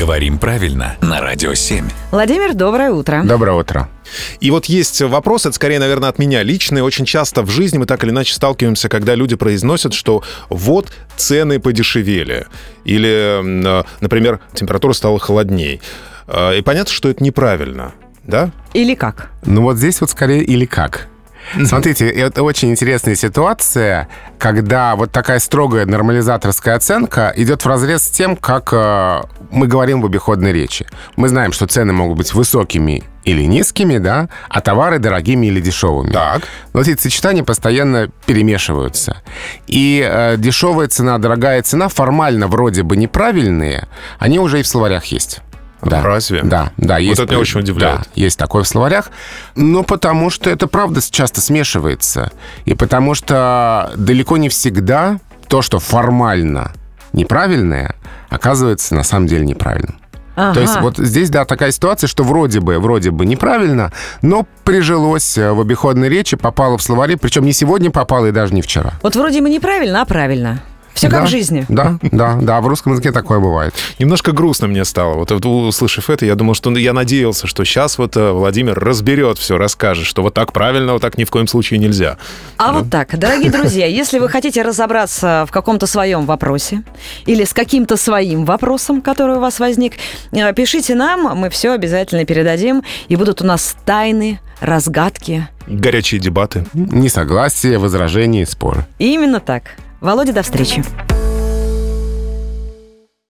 Говорим правильно на Радио 7. Владимир, доброе утро. Доброе утро. И вот есть вопрос, это скорее, наверное, от меня личный. Очень часто в жизни мы так или иначе сталкиваемся, когда люди произносят, что вот цены подешевели. Или, э, например, температура стала холодней. Э, И понятно, что это неправильно. Да? Или как? Ну вот здесь вот скорее или как. Смотрите, это очень интересная ситуация, когда вот такая строгая нормализаторская оценка идет в разрез с тем, как э, мы говорим в обиходной речи. Мы знаем, что цены могут быть высокими или низкими, да, а товары дорогими или дешевыми. Так. Но эти сочетания постоянно перемешиваются. И э, дешевая цена, дорогая цена формально вроде бы неправильные, они уже и в словарях есть. Да. Разве? Да, да. Есть, это меня очень удивляет. Да, есть такое в словарях. Но потому что это правда часто смешивается. И потому что далеко не всегда то, что формально неправильное, оказывается на самом деле неправильным. Ага. То есть вот здесь, да, такая ситуация, что вроде бы, вроде бы неправильно, но прижилось э, в обиходной речи, попало в словари, причем не сегодня попало и даже не вчера. Вот вроде бы неправильно, а правильно. Все как Да, в жизни. Да, да, да, в русском языке такое бывает. Немножко грустно мне стало. Вот, услышав это, я думал, что я надеялся, что сейчас вот э, Владимир разберет все, расскажет, что вот так правильно, вот так ни в коем случае нельзя. А вот так, дорогие друзья, если вы хотите разобраться в каком-то своем вопросе или с каким-то своим вопросом, который у вас возник, э, пишите нам, мы все обязательно передадим, и будут у нас тайны, разгадки. Горячие дебаты. Несогласие, возражения и споры. И именно так. Володя, до встречи.